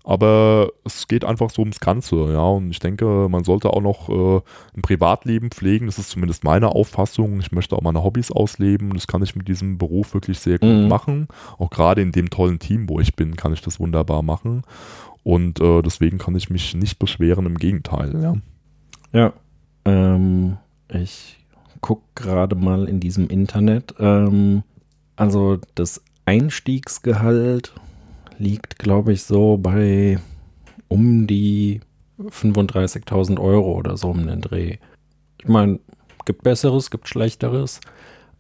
Aber es geht einfach so ums Ganze, ja. Und ich denke, man sollte auch noch äh, ein Privatleben pflegen. Das ist zumindest meine Auffassung. Ich möchte auch meine Hobbys ausleben. Das kann ich mit diesem Beruf wirklich sehr gut mhm. machen. Auch gerade in dem tollen Team, wo ich bin, kann ich das wunderbar machen. Und äh, deswegen kann ich mich nicht beschweren, im Gegenteil, ja. Ja. Ähm, ich gucke gerade mal in diesem Internet. Ähm, also das Einstiegsgehalt liegt, glaube ich, so bei um die 35.000 Euro oder so um den Dreh. Ich meine, gibt Besseres, gibt Schlechteres.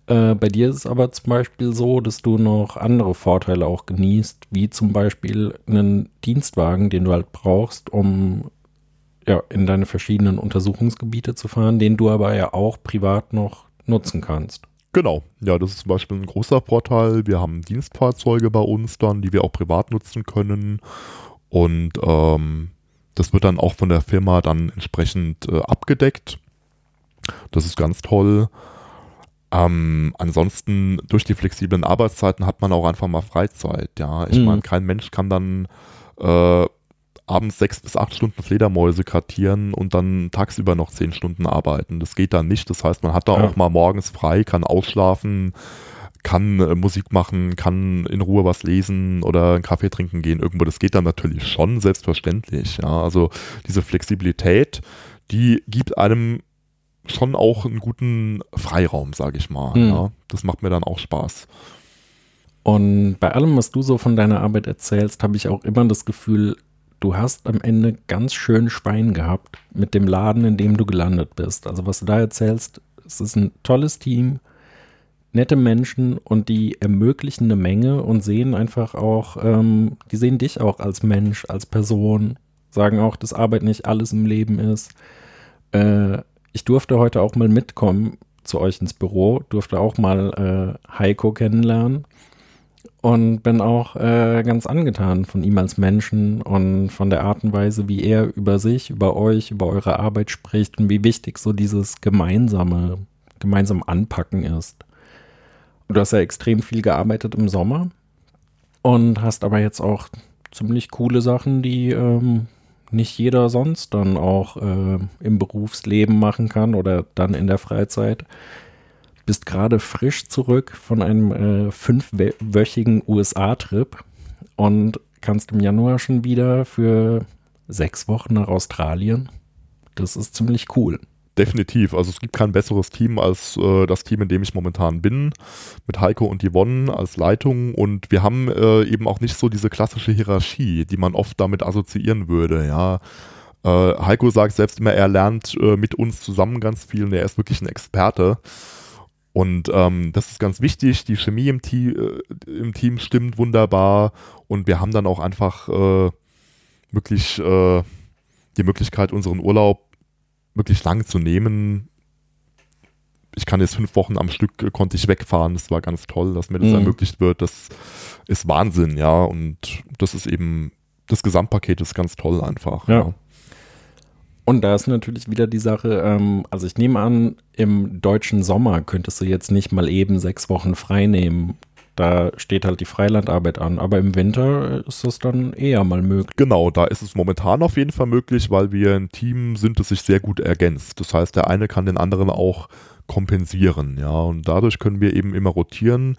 Äh, bei dir ist es aber zum Beispiel so, dass du noch andere Vorteile auch genießt, wie zum Beispiel einen Dienstwagen, den du halt brauchst, um ja, in deine verschiedenen Untersuchungsgebiete zu fahren, den du aber ja auch privat noch nutzen kannst. Genau, ja, das ist zum Beispiel ein großer Vorteil. Wir haben Dienstfahrzeuge bei uns dann, die wir auch privat nutzen können. Und ähm, das wird dann auch von der Firma dann entsprechend äh, abgedeckt. Das ist ganz toll. Ähm, ansonsten durch die flexiblen Arbeitszeiten hat man auch einfach mal Freizeit. Ja, ich mhm. meine, kein Mensch kann dann äh, abends sechs bis acht Stunden Fledermäuse kartieren und dann tagsüber noch zehn Stunden arbeiten. Das geht dann nicht. Das heißt, man hat da ja. auch mal morgens frei, kann ausschlafen, kann äh, Musik machen, kann in Ruhe was lesen oder einen Kaffee trinken gehen irgendwo. Das geht dann natürlich schon, selbstverständlich. Ja, also diese Flexibilität, die gibt einem schon auch einen guten Freiraum, sage ich mal. Mhm. Ja, das macht mir dann auch Spaß. Und bei allem, was du so von deiner Arbeit erzählst, habe ich auch immer das Gefühl, du hast am Ende ganz schön Schwein gehabt mit dem Laden, in dem du gelandet bist. Also was du da erzählst, es ist ein tolles Team, nette Menschen und die ermöglichen eine Menge und sehen einfach auch, ähm, die sehen dich auch als Mensch, als Person sagen auch, dass Arbeit nicht alles im Leben ist. Äh, ich durfte heute auch mal mitkommen zu euch ins Büro, durfte auch mal äh, Heiko kennenlernen und bin auch äh, ganz angetan von ihm als Menschen und von der Art und Weise, wie er über sich, über euch, über eure Arbeit spricht und wie wichtig so dieses gemeinsame, gemeinsam anpacken ist. Du hast ja extrem viel gearbeitet im Sommer und hast aber jetzt auch ziemlich coole Sachen, die ähm, nicht jeder sonst dann auch äh, im Berufsleben machen kann oder dann in der Freizeit. Bist gerade frisch zurück von einem äh, fünfwöchigen USA-Trip und kannst im Januar schon wieder für sechs Wochen nach Australien. Das ist ziemlich cool. Definitiv. Also es gibt kein besseres Team als äh, das Team, in dem ich momentan bin, mit Heiko und Yvonne als Leitung. Und wir haben äh, eben auch nicht so diese klassische Hierarchie, die man oft damit assoziieren würde. Ja, äh, Heiko sagt selbst immer, er lernt äh, mit uns zusammen ganz viel und er ist wirklich ein Experte. Und ähm, das ist ganz wichtig. Die Chemie im, Team, äh, im Team stimmt wunderbar und wir haben dann auch einfach äh, wirklich die Möglichkeit, unseren Urlaub wirklich lang zu nehmen. Ich kann jetzt fünf Wochen am Stück, äh, konnte ich wegfahren. Das war ganz toll, dass mir das mhm. ermöglicht wird. Das ist Wahnsinn, ja. Und das ist eben, das Gesamtpaket ist ganz toll einfach. ja. ja. Und da ist natürlich wieder die Sache, ähm, also ich nehme an, im deutschen Sommer könntest du jetzt nicht mal eben sechs Wochen frei nehmen. Da steht halt die Freilandarbeit an. Aber im Winter ist das dann eher mal möglich. Genau, da ist es momentan auf jeden Fall möglich, weil wir ein Team sind, das sich sehr gut ergänzt. Das heißt, der eine kann den anderen auch kompensieren. Ja, und dadurch können wir eben immer rotieren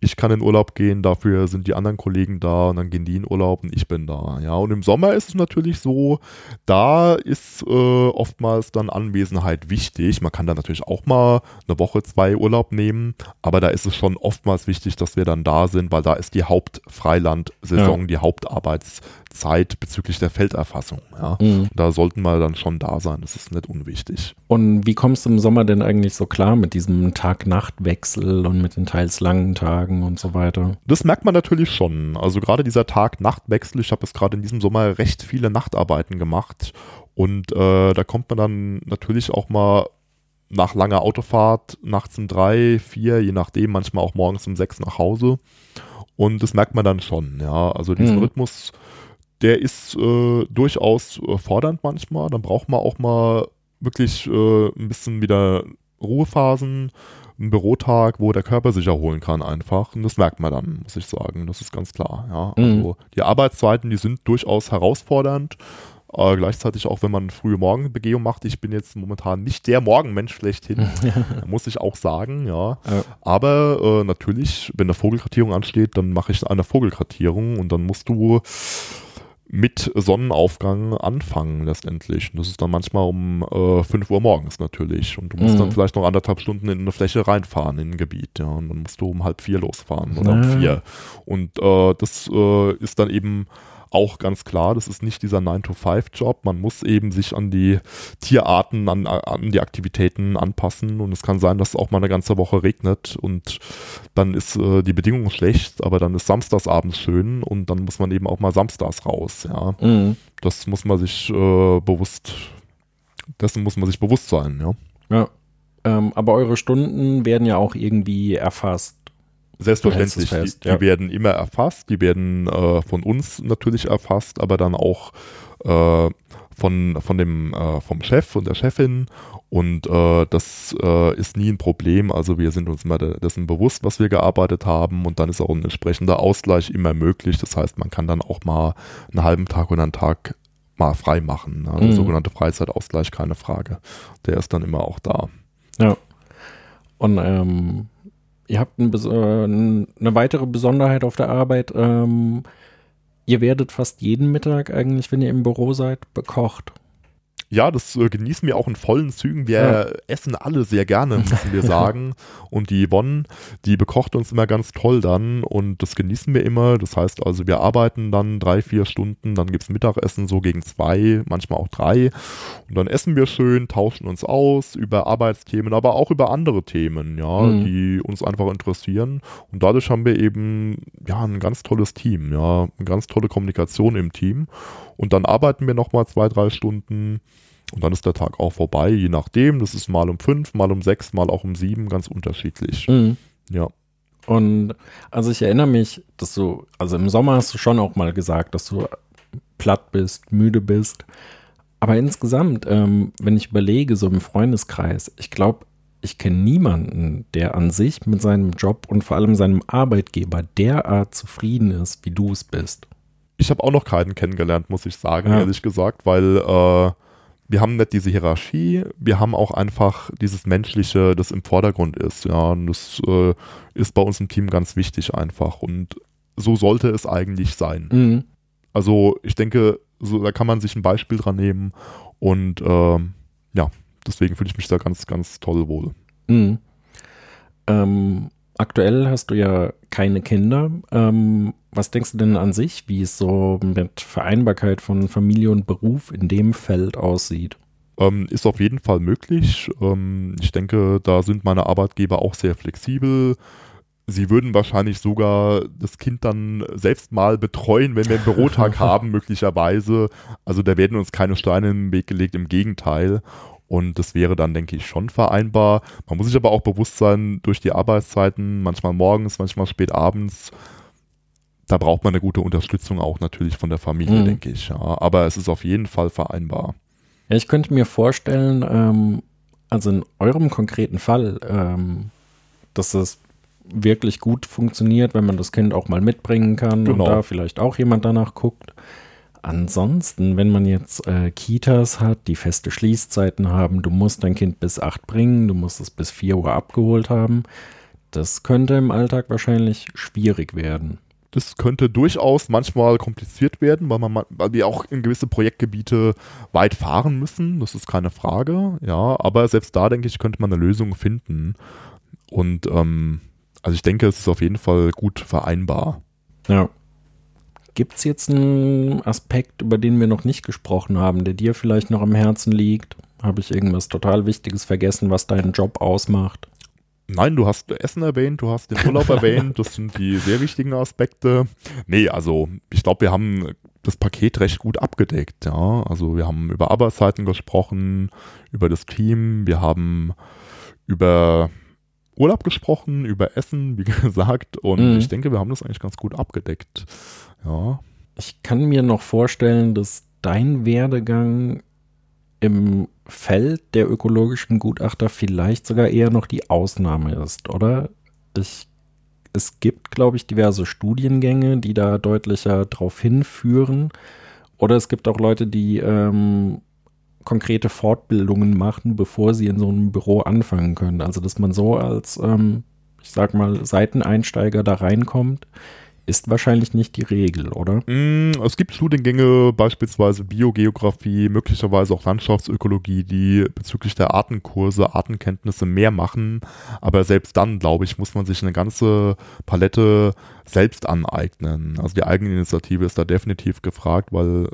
ich kann in Urlaub gehen, dafür sind die anderen Kollegen da und dann gehen die in Urlaub und ich bin da. Ja, und im Sommer ist es natürlich so, da ist äh, oftmals dann Anwesenheit wichtig. Man kann da natürlich auch mal eine Woche, zwei Urlaub nehmen, aber da ist es schon oftmals wichtig, dass wir dann da sind, weil da ist die Hauptfreilandsaison, ja. die Hauptarbeitszeit bezüglich der Felderfassung. Ja. Mhm. Da sollten wir dann schon da sein, das ist nicht unwichtig. Und wie kommst du im Sommer denn eigentlich so klar mit diesem Tag-Nacht-Wechsel und mit den teils langen Tagen? Und so weiter. Das merkt man natürlich schon. Also gerade dieser Tag-Nacht-Wechsel, ich habe jetzt gerade in diesem Sommer recht viele Nachtarbeiten gemacht und äh, da kommt man dann natürlich auch mal nach langer Autofahrt nachts um drei, vier, je nachdem, manchmal auch morgens um sechs nach Hause. Und das merkt man dann schon, ja. Also diesen mhm. Rhythmus, der ist äh, durchaus äh, fordernd manchmal. Dann braucht man auch mal wirklich äh, ein bisschen wieder Ruhephasen, ein Bürotag, wo der Körper sich erholen kann einfach. Und das merkt man dann, muss ich sagen. Das ist ganz klar. Ja. Mhm. Also die Arbeitszeiten, die sind durchaus herausfordernd. Äh, gleichzeitig auch, wenn man frühe Morgenbegehung macht. Ich bin jetzt momentan nicht der Morgenmensch schlechthin, muss ich auch sagen, ja. ja. Aber äh, natürlich, wenn eine Vogelkartierung ansteht, dann mache ich eine Vogelkartierung und dann musst du mit Sonnenaufgang anfangen letztendlich. Und das ist dann manchmal um äh, 5 Uhr morgens natürlich. Und du musst mhm. dann vielleicht noch anderthalb Stunden in eine Fläche reinfahren in ein Gebiet. Ja. Und dann musst du um halb vier losfahren oder um vier. Und äh, das äh, ist dann eben auch ganz klar, das ist nicht dieser 9-to-5-Job. Man muss eben sich an die Tierarten, an, an die Aktivitäten anpassen. Und es kann sein, dass es auch mal eine ganze Woche regnet und dann ist äh, die Bedingung schlecht, aber dann ist samstagsabends schön und dann muss man eben auch mal samstags raus. Ja. Mhm. Das muss man sich äh, bewusst, dessen muss man sich bewusst sein, ja. Ja. Ähm, aber eure Stunden werden ja auch irgendwie erfasst. Selbstverständlich, fest, die, ja. die, werden immer erfasst, die werden äh, von uns natürlich erfasst, aber dann auch äh, von, von dem, äh, vom Chef und der Chefin und äh, das äh, ist nie ein Problem. Also wir sind uns immer dessen bewusst, was wir gearbeitet haben und dann ist auch ein entsprechender Ausgleich immer möglich. Das heißt, man kann dann auch mal einen halben Tag oder einen Tag mal frei machen. Ne? Der mhm. sogenannte Freizeitausgleich, keine Frage. Der ist dann immer auch da. Ja. Und ähm, ihr habt ein, äh, eine weitere Besonderheit auf der Arbeit. Ähm, ihr werdet fast jeden Mittag eigentlich, wenn ihr im Büro seid, bekocht. Ja, das äh, genießen wir auch in vollen Zügen. Wir Ja. essen alle sehr gerne, müssen wir sagen. Und die Yvonne, die bekocht uns immer ganz toll dann und das genießen wir immer. Das heißt also, wir arbeiten dann drei, vier Stunden, dann gibt's Mittagessen so gegen zwei, manchmal auch drei. Und dann essen wir schön, tauschen uns aus über Arbeitsthemen, aber auch über andere Themen, ja, Mhm. die uns einfach interessieren. Und dadurch haben wir eben ja ein ganz tolles Team, ja, eine ganz tolle Kommunikation im Team. Und dann arbeiten wir nochmal zwei, drei Stunden. Und dann ist der Tag auch vorbei, je nachdem. Das ist mal um fünf, mal um sechs, mal auch um sieben, ganz unterschiedlich. Mhm. Ja. Und also ich erinnere mich, dass du, also im Sommer hast du schon auch mal gesagt, dass du platt bist, müde bist. Aber insgesamt, ähm, wenn ich überlege, so im Freundeskreis, ich glaube, ich kenne niemanden, der an sich mit seinem Job und vor allem seinem Arbeitgeber derart zufrieden ist, wie du es bist. Ich habe auch noch keinen kennengelernt, muss ich sagen, Ja. ehrlich gesagt, weil äh, wir haben nicht diese Hierarchie, wir haben auch einfach dieses Menschliche, das im Vordergrund ist. Ja, und das äh, ist bei uns im Team ganz wichtig einfach. Und so sollte es eigentlich sein. Mhm. Also ich denke, so, da kann man sich ein Beispiel dran nehmen und ähm, ja, deswegen fühle ich mich da ganz, ganz toll wohl. Mhm. Ähm, aktuell hast du ja keine Kinder. Ähm, was denkst du denn an sich, wie es so mit Vereinbarkeit von Familie und Beruf in dem Feld aussieht? Ähm, ist auf jeden Fall möglich. Ähm, ich denke, da sind meine Arbeitgeber auch sehr flexibel. Sie würden wahrscheinlich sogar das Kind dann selbst mal betreuen, wenn wir einen Bürotag haben, möglicherweise. Also da werden uns keine Steine im Weg gelegt, im Gegenteil. Und das wäre dann, denke ich, schon vereinbar. Man muss sich aber auch bewusst sein, durch die Arbeitszeiten, manchmal morgens, manchmal spät abends, da braucht man eine gute Unterstützung auch natürlich von der Familie, Mhm. denke ich. Ja. Aber es ist auf jeden Fall vereinbar. Ja, ich könnte mir vorstellen, ähm, also in eurem konkreten Fall, ähm, dass das wirklich gut funktioniert, wenn man das Kind auch mal mitbringen kann Genau. und da vielleicht auch jemand danach guckt. Ansonsten, wenn man jetzt äh, Kitas hat, die feste Schließzeiten haben, du musst dein Kind bis acht bringen, du musst es bis vier Uhr abgeholt haben, das könnte im Alltag wahrscheinlich schwierig werden. Das könnte durchaus manchmal kompliziert werden, weil, man, ma- weil wir auch in gewisse Projektgebiete weit fahren müssen. Das ist keine Frage. Ja, aber selbst da, denke ich, könnte man eine Lösung finden. Und ähm, also ich denke, es ist auf jeden Fall gut vereinbar. Ja. Gibt es jetzt einen Aspekt, über den wir noch nicht gesprochen haben, der dir vielleicht noch am Herzen liegt? Habe ich irgendwas total Wichtiges vergessen, was deinen Job ausmacht? Nein, du hast Essen erwähnt, du hast den Urlaub erwähnt, das sind die sehr wichtigen Aspekte. Nee, also ich glaube, wir haben das Paket recht gut abgedeckt, ja. Also wir haben über Arbeitszeiten gesprochen, über das Team, wir haben über Urlaub gesprochen, über Essen, wie gesagt, und Mhm. ich denke, wir haben das eigentlich ganz gut abgedeckt. Ja. Ich kann mir noch vorstellen, dass dein Werdegang im Feld der ökologischen Gutachter vielleicht sogar eher noch die Ausnahme ist, oder? Ich, es gibt, glaube ich, diverse Studiengänge, die da deutlicher drauf hinführen. Oder es gibt auch Leute, die ähm, konkrete Fortbildungen machen, bevor sie in so einem Büro anfangen können. Also, dass man so als, ähm, ich sag mal, Seiteneinsteiger da reinkommt, ist wahrscheinlich nicht die Regel, oder? Mm, Es gibt Studiengänge, beispielsweise Biogeografie, möglicherweise auch Landschaftsökologie, die bezüglich der Artenkurse, Artenkenntnisse mehr machen. Aber selbst dann, glaube ich, muss man sich eine ganze Palette selbst aneignen. Also die Eigeninitiative ist da definitiv gefragt, weil,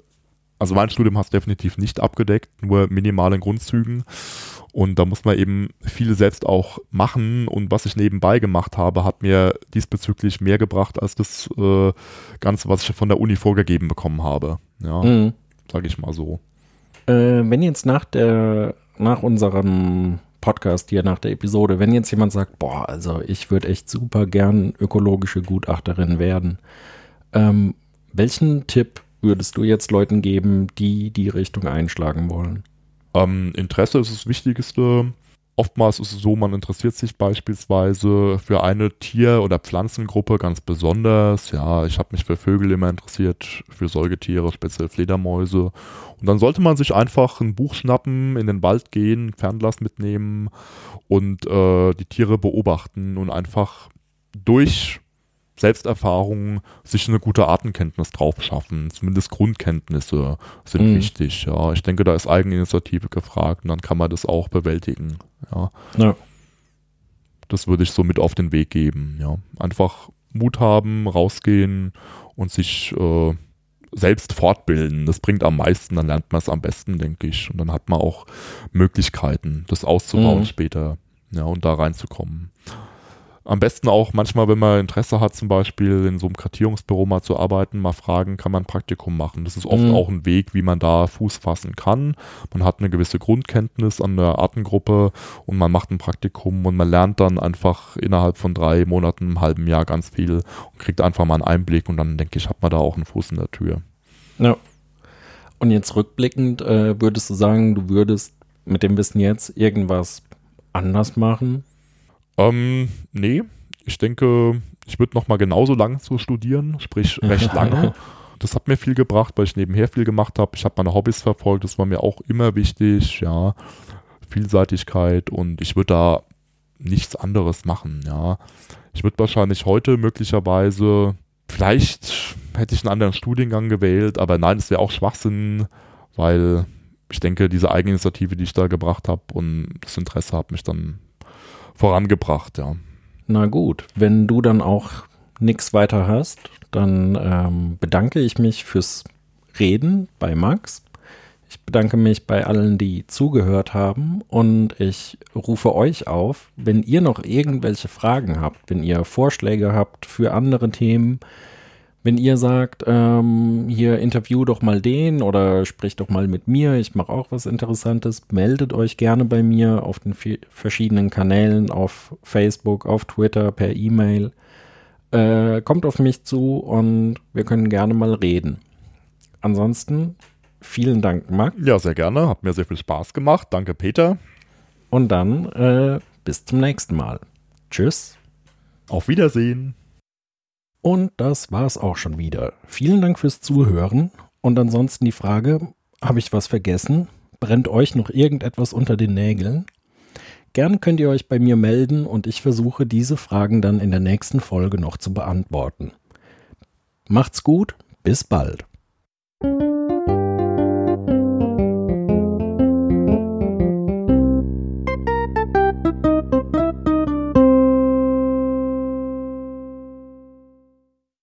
also mein Studium es definitiv nicht abgedeckt, nur minimalen Grundzügen. Und da muss man eben viel selbst auch machen. Und was ich nebenbei gemacht habe, hat mir diesbezüglich mehr gebracht als das äh, Ganze, was ich von der Uni vorgegeben bekommen habe. Ja, Mhm. sage ich mal so. Äh, wenn jetzt nach der, nach unserem Podcast hier, nach der Episode, wenn jetzt jemand sagt, boah, also ich würde echt super gern ökologische Gutachterin werden, ähm, welchen Tipp würdest du jetzt Leuten geben, die die Richtung einschlagen wollen? Ähm, Interesse ist das Wichtigste. Oftmals ist es so, man interessiert sich beispielsweise für eine Tier- oder Pflanzengruppe ganz besonders. Ja, ich habe mich für Vögel immer interessiert, für Säugetiere, speziell Fledermäuse. Und dann sollte man sich einfach ein Buch schnappen, in den Wald gehen, Fernglas mitnehmen und äh, die Tiere beobachten und einfach durch Selbsterfahrung sich eine gute Artenkenntnis drauf schaffen. Zumindest Grundkenntnisse sind mhm. wichtig. Ja, ich denke, da ist Eigeninitiative gefragt und dann kann man das auch bewältigen. Ja. ja. Das würde ich so mit auf den Weg geben. Ja, einfach Mut haben, rausgehen und sich äh, selbst fortbilden. Das bringt am meisten, dann lernt man es am besten, denke ich. Und dann hat man auch Möglichkeiten, das auszubauen mhm. später. Ja, und da reinzukommen. Am besten auch manchmal, wenn man Interesse hat, zum Beispiel in so einem Kartierungsbüro mal zu arbeiten, mal fragen, kann man ein Praktikum machen. Das ist oft mhm. auch ein Weg, wie man da Fuß fassen kann. Man hat eine gewisse Grundkenntnis an der Artengruppe und man macht ein Praktikum und man lernt dann einfach innerhalb von drei Monaten, einem halben Jahr ganz viel und kriegt einfach mal einen Einblick und dann denke ich, hat man da auch einen Fuß in der Tür. Ja. Und jetzt rückblickend, äh, würdest du sagen, du würdest mit dem Wissen jetzt irgendwas anders machen? Ähm, nee, ich denke, ich würde noch mal genauso lang zu studieren, sprich recht lange. Das hat mir viel gebracht, weil ich nebenher viel gemacht habe. Ich habe meine Hobbys verfolgt, das war mir auch immer wichtig, ja. Vielseitigkeit und ich würde da nichts anderes machen, ja. Ich würde wahrscheinlich heute möglicherweise, vielleicht hätte ich einen anderen Studiengang gewählt, aber nein, es wäre auch Schwachsinn, weil ich denke, diese Eigeninitiative, die ich da gebracht habe und das Interesse hat mich dann vorangebracht, ja. Na gut, wenn du dann auch nichts weiter hast, dann ähm, bedanke ich mich fürs Reden bei Max. Ich bedanke mich bei allen, die zugehört haben und ich rufe euch auf, wenn ihr noch irgendwelche Fragen habt, wenn ihr Vorschläge habt für andere Themen, wenn ihr sagt, ähm, hier interview doch mal den oder sprich doch mal mit mir, ich mache auch was Interessantes, meldet euch gerne bei mir auf den verschiedenen Kanälen, auf Facebook, auf Twitter, per E-Mail. Äh, kommt auf mich zu und wir können gerne mal reden. Ansonsten vielen Dank, Max. Ja, sehr gerne. Hat mir sehr viel Spaß gemacht. Danke, Peter. Und dann äh, bis zum nächsten Mal. Tschüss. Auf Wiedersehen. Und das war's auch schon wieder. Vielen Dank fürs Zuhören. Und ansonsten die Frage, habe ich was vergessen? Brennt euch noch irgendetwas unter den Nägeln? Gern könnt ihr euch bei mir melden und ich versuche diese Fragen dann in der nächsten Folge noch zu beantworten. Macht's gut, bis bald.